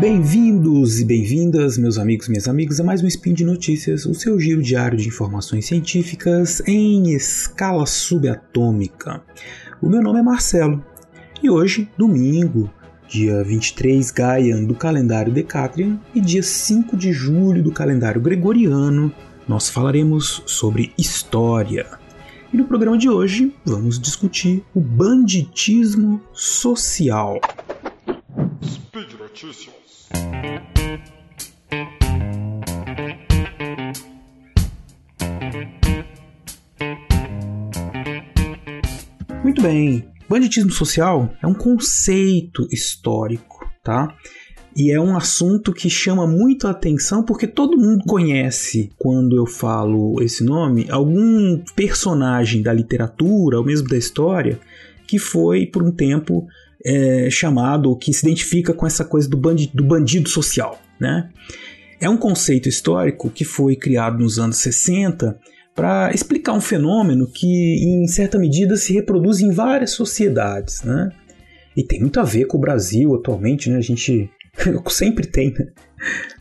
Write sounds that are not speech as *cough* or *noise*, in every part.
Bem-vindos e bem-vindas, meus amigos e minhas amigas, a mais um Spin de Notícias, o seu giro diário de informações científicas em escala subatômica. O meu nome é Marcelo e hoje, domingo, dia 23 Gaian do calendário Decatrian e dia 5 de julho do calendário Gregoriano, nós falaremos sobre história. E no programa de hoje vamos discutir o banditismo social. Notícias. Muito bem, banditismo social é um conceito histórico, tá? E é um assunto que chama muito a atenção porque todo mundo conhece, quando eu falo esse nome, algum personagem da literatura ou mesmo da história que foi, por um tempo, é, chamado, que se identifica com essa coisa do, bandi do bandido social. Né? É um conceito histórico que foi criado nos anos 60 para explicar um fenômeno que, em certa medida, se reproduz em várias sociedades. Né? E tem muito a ver com o Brasil atualmente, né? A gente *laughs* sempre tem, né?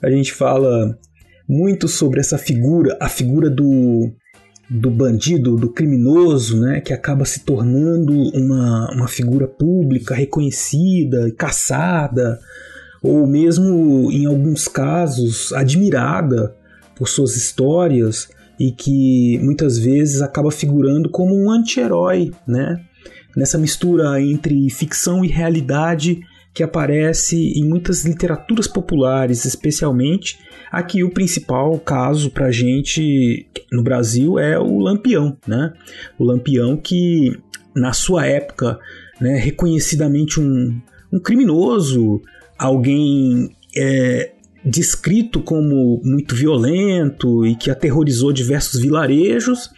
A gente fala muito sobre essa figura, a figura do, do bandido, do criminoso, né, que acaba se tornando uma, uma figura pública, reconhecida, caçada, ou mesmo, em alguns casos, admirada por suas histórias e que muitas vezes acaba figurando como um anti-herói, né? Nessa mistura entre ficção e realidade que aparece em muitas literaturas populares, especialmente. Aqui o principal caso para gente no Brasil é o Lampião, né? O Lampião que na sua época, né, reconhecidamente um, um criminoso, alguém é, descrito como muito violento e que aterrorizou diversos vilarejos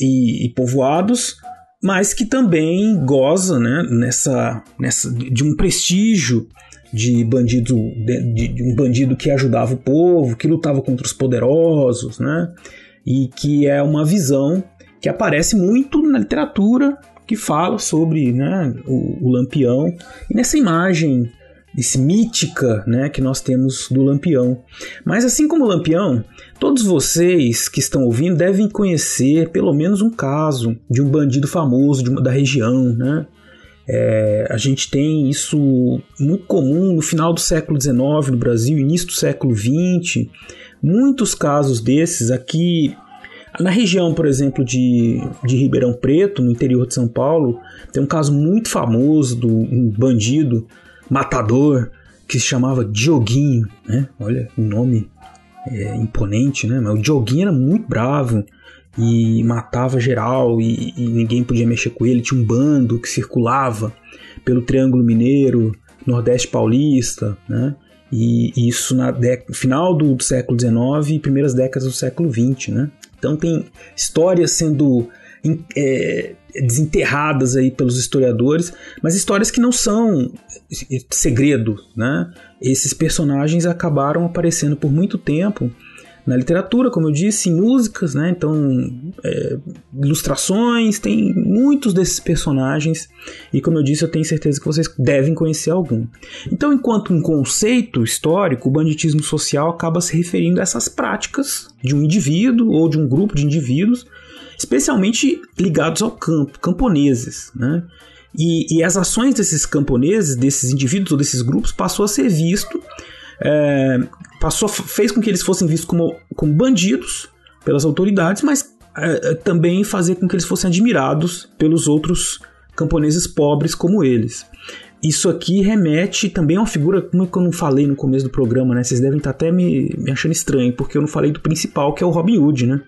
e, e povoados, mas que também goza né, nessa, nessa, de um prestígio de bandido de, de, um bandido que ajudava o povo, que lutava contra os poderosos, né? E que é uma visão que aparece muito na literatura que fala sobre né, o, o Lampião e nessa imagem esse mítica né, que nós temos do Lampião. Mas assim como o Lampião, todos vocês que estão ouvindo devem conhecer pelo menos um caso de um bandido famoso uma, da região. Né? É, a gente tem isso muito comum no final do século XIX no Brasil, início do século XX. Muitos casos desses aqui na região, por exemplo, de, de Ribeirão Preto, no interior de São Paulo, tem um caso muito famoso do um bandido matador que se chamava Dioguinho, né? Olha o nome é, imponente, né? Mas o Dioguinho era muito bravo e matava geral e, e, ninguém podia mexer com ele. Tinha um bando que circulava pelo Triângulo Mineiro, Nordeste Paulista, né? E, e isso no final do, do século XIX e primeiras décadas do século XX, né? Então tem histórias sendo é, desenterradas aí pelos historiadores, mas histórias que não são segredo, né? Esses personagens acabaram aparecendo por muito tempo na literatura, como eu disse, em músicas, né? Então, é, ilustrações, tem muitos desses personagens e, como eu disse, eu tenho certeza que vocês devem conhecer algum. Então, enquanto um conceito histórico, o banditismo social acaba se referindo a essas práticas de um indivíduo ou de um grupo de indivíduos especialmente ligados ao campo, camponeses, né? E, e, as ações desses camponeses, desses indivíduos ou desses grupos, passou a ser visto, é, passou, fez com que eles fossem vistos como, como bandidos pelas autoridades, mas é, é também fazer com que eles fossem admirados pelos outros camponeses pobres como eles. Isso aqui remete também a uma figura, como eu não falei no começo do programa, né? Vocês devem estar até me, me achando estranho, porque eu não falei do principal, que é o Robin Hood, né?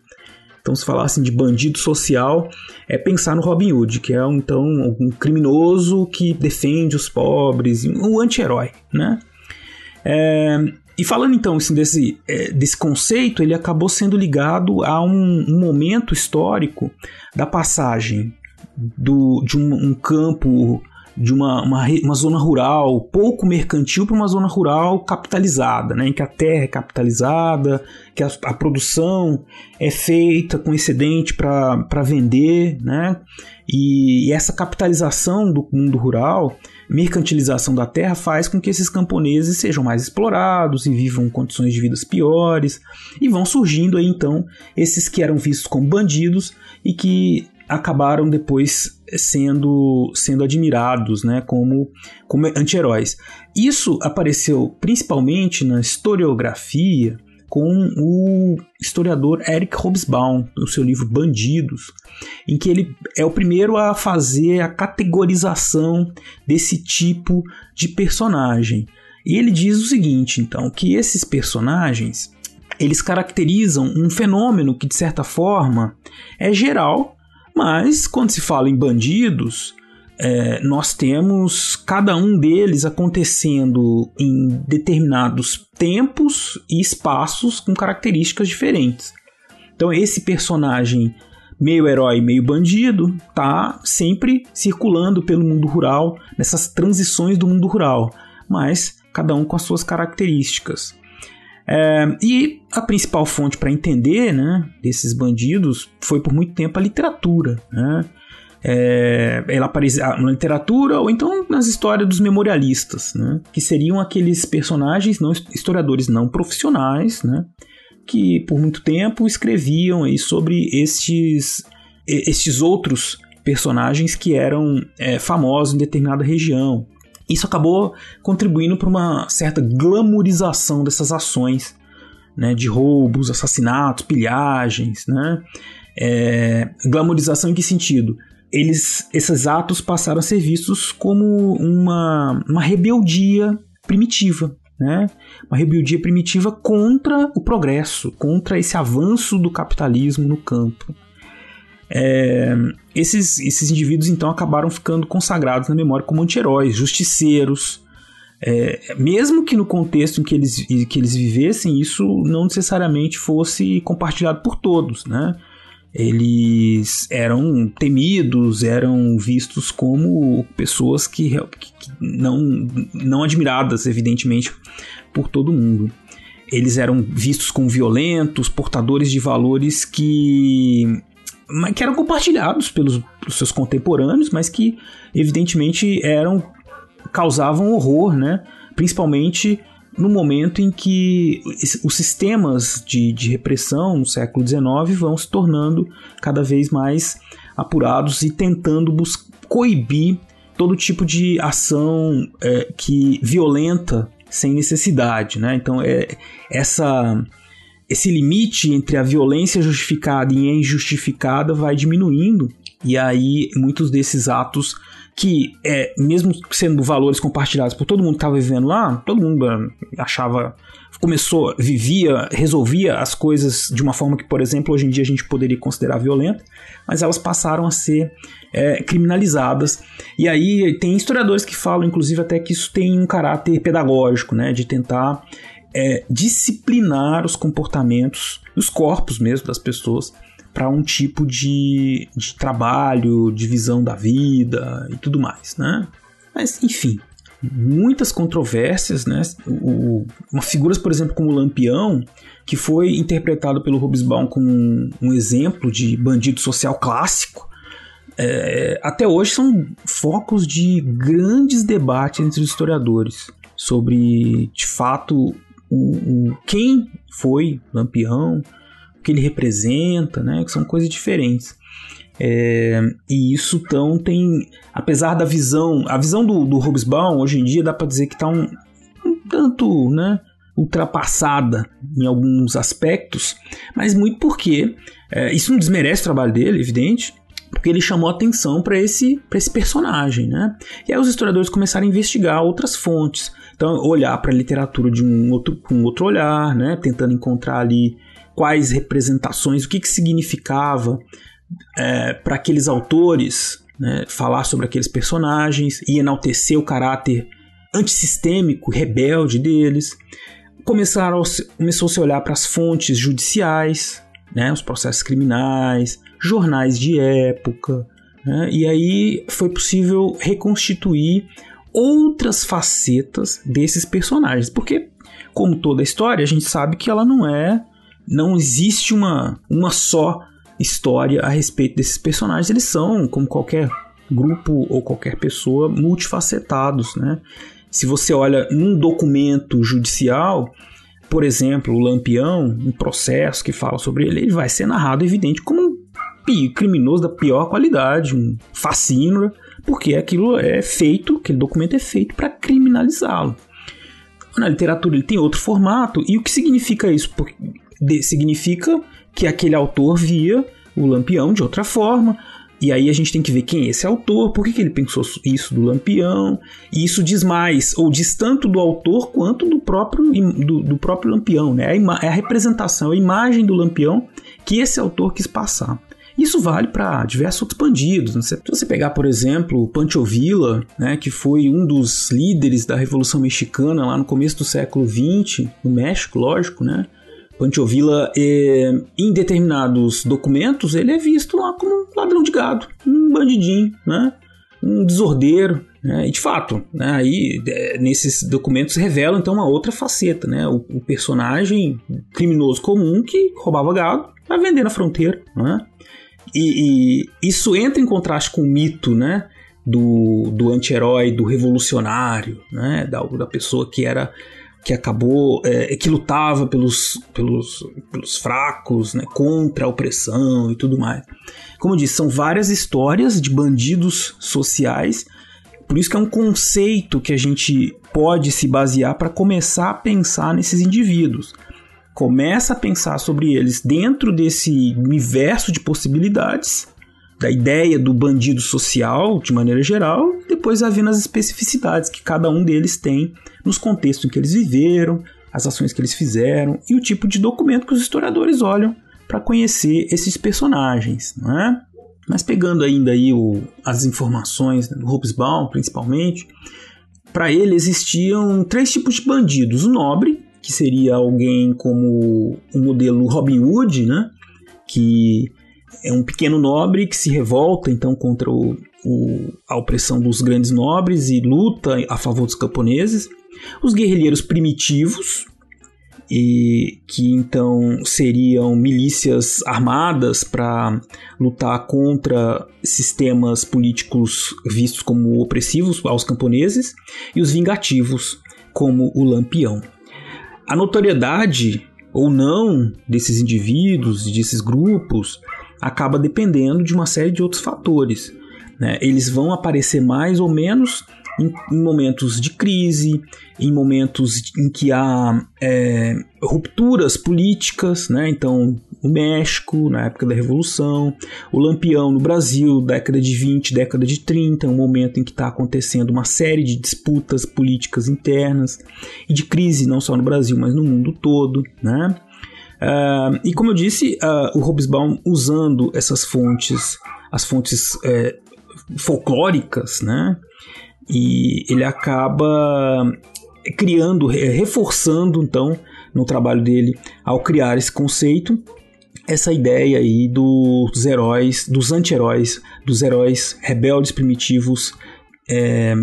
Então, se falassem de bandido social, é pensar no Robin Hood, que é um, então um criminoso que defende os pobres, um anti-herói, né? É, e falando então assim, desse, é, desse conceito, ele acabou sendo ligado a um, um momento histórico da passagem do, de um, um campo de uma, uma, uma zona rural pouco mercantil para uma zona rural capitalizada, né, em que a terra é capitalizada, que a, a produção é feita com excedente para vender, né, e, e, essa capitalização do mundo rural mercantilização da terra faz com que esses camponeses sejam mais explorados e vivam condições de vidas piores, e vão surgindo aí então esses que eram vistos como bandidos e que acabaram depois sendo, sendo admirados né, como, como anti-heróis. Isso apareceu principalmente na historiografia com o historiador Eric Hobsbawm, no seu livro Bandidos, em que ele é o primeiro a fazer a categorização desse tipo de personagem. E ele diz o seguinte, então, que esses personagens eles caracterizam um fenômeno que de certa forma é geral, mas quando se fala em bandidos, é, nós temos cada um deles acontecendo em determinados tempos e espaços com características diferentes. Então esse personagem meio herói, meio bandido, tá sempre circulando pelo mundo rural, nessas transições do mundo rural, mas cada um com as suas características. É, e a principal fonte para entender né, desses bandidos foi por muito tempo a literatura. Né? É, ela aparecia na literatura ou então nas histórias dos memorialistas, né? que seriam aqueles personagens, não historiadores não profissionais, né? que por muito tempo escreviam aí sobre estes, estes outros personagens que eram é, famosos em determinada região. Isso acabou contribuindo para uma certa glamorização dessas ações né, de roubos, assassinatos, pilhagens. Né? É, glamorização em que sentido? eles, esses atos passaram a ser vistos como uma, uma rebeldia primitiva, né? Uma rebeldia primitiva contra o progresso, contra esse avanço do capitalismo no campo. É, esses, esses indivíduos então acabaram ficando consagrados na memória como anti-heróis, justiceiros. É, mesmo que no contexto em que eles, que eles vivessem, isso não necessariamente fosse compartilhado por todos, né? eles eram temidos, eram vistos como pessoas que, que não, não admiradas, evidentemente, por todo mundo. Eles eram vistos como violentos, portadores de valores que, que eram compartilhados pelos, pelos seus contemporâneos, mas que evidentemente eram causavam horror, né? Principalmente no momento em que os sistemas de, de repressão no século XIX vão se tornando cada vez mais apurados e tentando coibir todo tipo de ação é, que violenta sem necessidade, né? Então é essa esse limite entre a violência justificada e a injustificada vai diminuindo e aí muitos desses atos que, é, mesmo sendo valores compartilhados por todo mundo que estava vivendo lá, todo mundo ah, achava. Começou, vivia, resolvia as coisas de uma forma que, por exemplo, hoje em dia a gente poderia considerar violenta, mas elas passaram a ser é, criminalizadas. E aí tem historiadores que falam, inclusive, até que isso tem um caráter pedagógico, né, de tentar é, disciplinar os comportamentos, os corpos mesmo das pessoas, para um tipo de, de trabalho, de visão da vida e tudo mais, né? Mas, enfim, muitas controvérsias, né? O, uma figuras, por exemplo, como o Lampião, que foi interpretado pelo Hobsbawm como um, um exemplo de bandido social clássico, é, até hoje são focos de grandes debates entre os historiadores sobre, de fato, o, o quem foi Lampião, que ele representa, né? Que são coisas diferentes. É, e isso então tem, apesar da visão, a visão do, do Hobsbawm hoje em dia dá para dizer que está um, um tanto, né? ultrapassada em alguns aspectos, mas muito porque é, isso não desmerece o trabalho dele, evidente, porque ele chamou atenção para esse, esse personagem, né? E aí os historiadores começaram a investigar outras fontes, então olhar para a literatura de um outro, com outro olhar, né? Tentando encontrar ali quais representações, o que, que significava é, para aqueles autores né, falar sobre aqueles personagens e enaltecer o caráter antissistêmico, rebelde deles. Começaram, começou -se a olhar para as fontes judiciais, né, os processos criminais, jornais de época, né, e aí foi possível reconstituir outras facetas desses personagens, porque como toda história, a gente sabe que ela não é não existe uma, uma só história a respeito desses personagens. Eles são, como qualquer grupo ou qualquer pessoa multifacetados, né? Se você olha num documento judicial, por exemplo, o Lampião, um processo que fala sobre ele, ele vai ser narrado evidente como criminoso da pior qualidade, um fascínio, porque aquilo é feito, aquele documento é feito para criminalizá-lo. Na literatura ele tem outro formato, e o que significa isso? Porque significa que aquele autor via o Lampião de outra forma, e aí a gente tem que ver quem é esse autor, por que, que ele pensou isso do Lampião, e isso diz mais, ou diz tanto do autor quanto do próprio, do, do próprio Lampião, né? É a representação, a imagem do Lampião que esse autor quis passar. Isso vale para diversos outros bandidos. Né? Se você pegar, por exemplo, Pancho Villa, né, que foi um dos líderes da Revolução Mexicana lá no começo do século XX, no México, lógico, né? Pancho Villa, é, em determinados documentos, ele é visto lá como um ladrão de gado, um bandidinho, né? um desordeiro. Né? E de fato, né, aí é, nesses documentos revelam então uma outra faceta, né? o, o personagem criminoso comum que roubava gado para vender na fronteira. Né? E, e, isso entra em contraste com o mito né, do, do anti-herói, do revolucionário, né, da, da pessoa que era que acabou, é, que lutava pelos, pelos, pelos fracos, né, contra a opressão e tudo mais. Como eu disse, são várias histórias de bandidos sociais, por isso que é um conceito que a gente pode se basear para começar a pensar nesses indivíduos. Começa a pensar sobre eles dentro desse universo de possibilidades, da ideia do bandido social de maneira geral, depois havendo as especificidades que cada um deles tem nos contextos em que eles viveram, as ações que eles fizeram e o tipo de documento que os historiadores olham para conhecer esses personagens, não é? Mas pegando ainda aí o, as informações do Hobsbawm, principalmente, para ele existiam três tipos de bandidos: o nobre, que seria alguém como o modelo Robin Hood, né? Que é um pequeno nobre que se revolta então contra o, o, a opressão dos grandes nobres e luta a favor dos camponeses. Os guerrilheiros primitivos, e que então seriam milícias armadas para lutar contra sistemas políticos vistos como opressivos aos camponeses, e os vingativos, como o Lampião. A notoriedade ou não desses indivíduos, desses grupos, acaba dependendo de uma série de outros fatores. Né? Eles vão aparecer mais ou menos em, em, momentos de crise, em momentos em que há é, rupturas políticas, né? Então, o México, na época da Revolução, o Lampião no Brasil, década de 20, década de 30, um momento em que está acontecendo uma série de disputas políticas internas e de crise, não só no Brasil, mas no mundo todo, né? Uh, e como eu disse, uh, o Hobsbawm usando essas fontes, as fontes é, folclóricas, né? E ele acaba criando, reforçando então no trabalho dele ao criar esse conceito, essa ideia aí dos heróis, dos anti-heróis, dos heróis rebeldes primitivos é,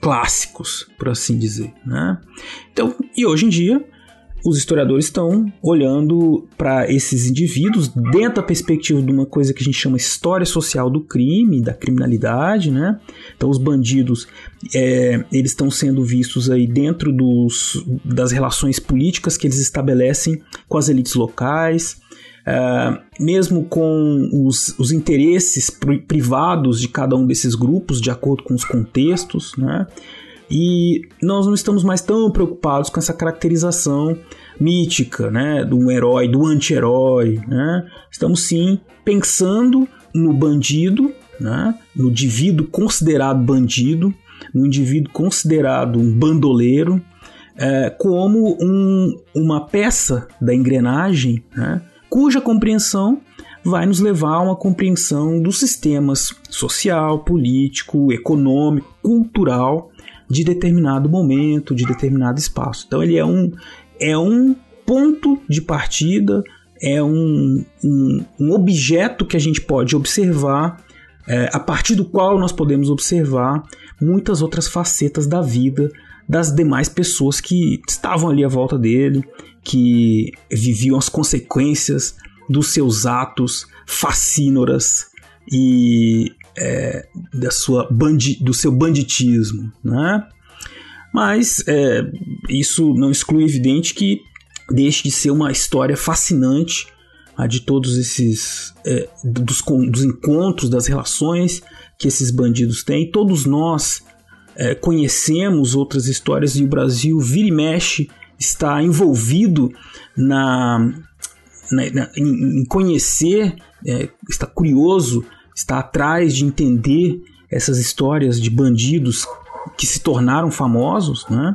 clássicos, por assim dizer, né? Então, e hoje em dia os historiadores estão olhando para esses indivíduos dentro da perspectiva de uma coisa que a gente chama história social do crime, da criminalidade, né? Então os bandidos é, eles estão sendo vistos aí dentro dos, das relações políticas que eles estabelecem com as elites locais, é, mesmo com os, os interesses privados de cada um desses grupos, de acordo com os contextos, né? E nós não estamos mais tão preocupados com essa caracterização mítica, né, do herói, do anti-herói, né? Estamos sim pensando no bandido, né, no indivíduo considerado bandido, no indivíduo considerado um bandoleiro, é, como um, uma peça da engrenagem, né, cuja compreensão vai nos levar a uma compreensão dos sistemas social, político, econômico, cultural de determinado momento, de determinado espaço. Então ele é um, é um ponto de partida, é um, um, um objeto que a gente pode observar, é, a partir do qual nós podemos observar muitas outras facetas da vida das demais pessoas que estavam ali à volta dele, que viviam as consequências dos seus atos fascínoras e é, da sua bandi, do seu banditismo, né? Mas é, isso não exclui evidente que deixe de ser uma história fascinante a de todos esses é, dos, dos, encontros, das relações que esses bandidos têm. Todos nós é, conhecemos outras histórias e o Brasil vira e mexe está envolvido na, na, na em, em, conhecer, é, está curioso, está atrás de entender essas histórias de bandidos que se tornaram famosos, né?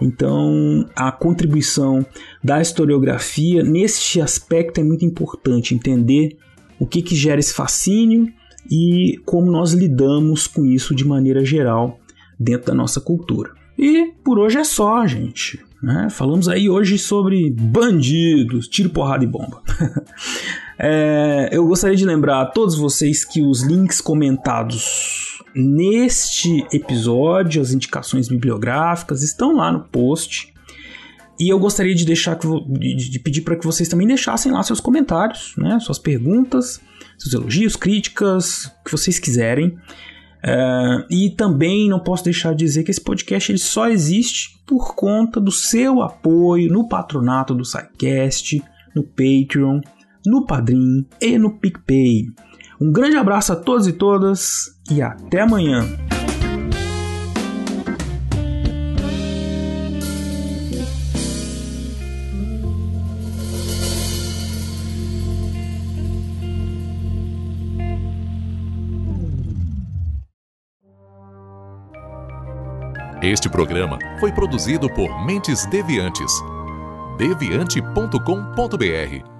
Então, a contribuição da historiografia nesse aspecto é muito importante, entender o que, que gera esse fascínio e como nós lidamos com isso de maneira geral dentro da nossa cultura. E por hoje é só, gente. Né? Falamos aí hoje sobre bandidos, tiro, porrada e bomba. *laughs* é, eu gostaria de lembrar a todos vocês que os links comentados neste episódio, as indicações bibliográficas estão lá no post. E eu gostaria de deixar de, de pedir para que vocês também deixassem lá seus comentários, né, suas perguntas, seus elogios, críticas, o que vocês quiserem. Uh, e também não posso deixar de dizer que esse podcast ele só existe por conta do seu apoio no patronato do SciCast, no Patreon, no Padrim e no PicPay. Um grande abraço a todos e todas e até amanhã. Este programa foi produzido por Mentes Deviantes. deviante.com.br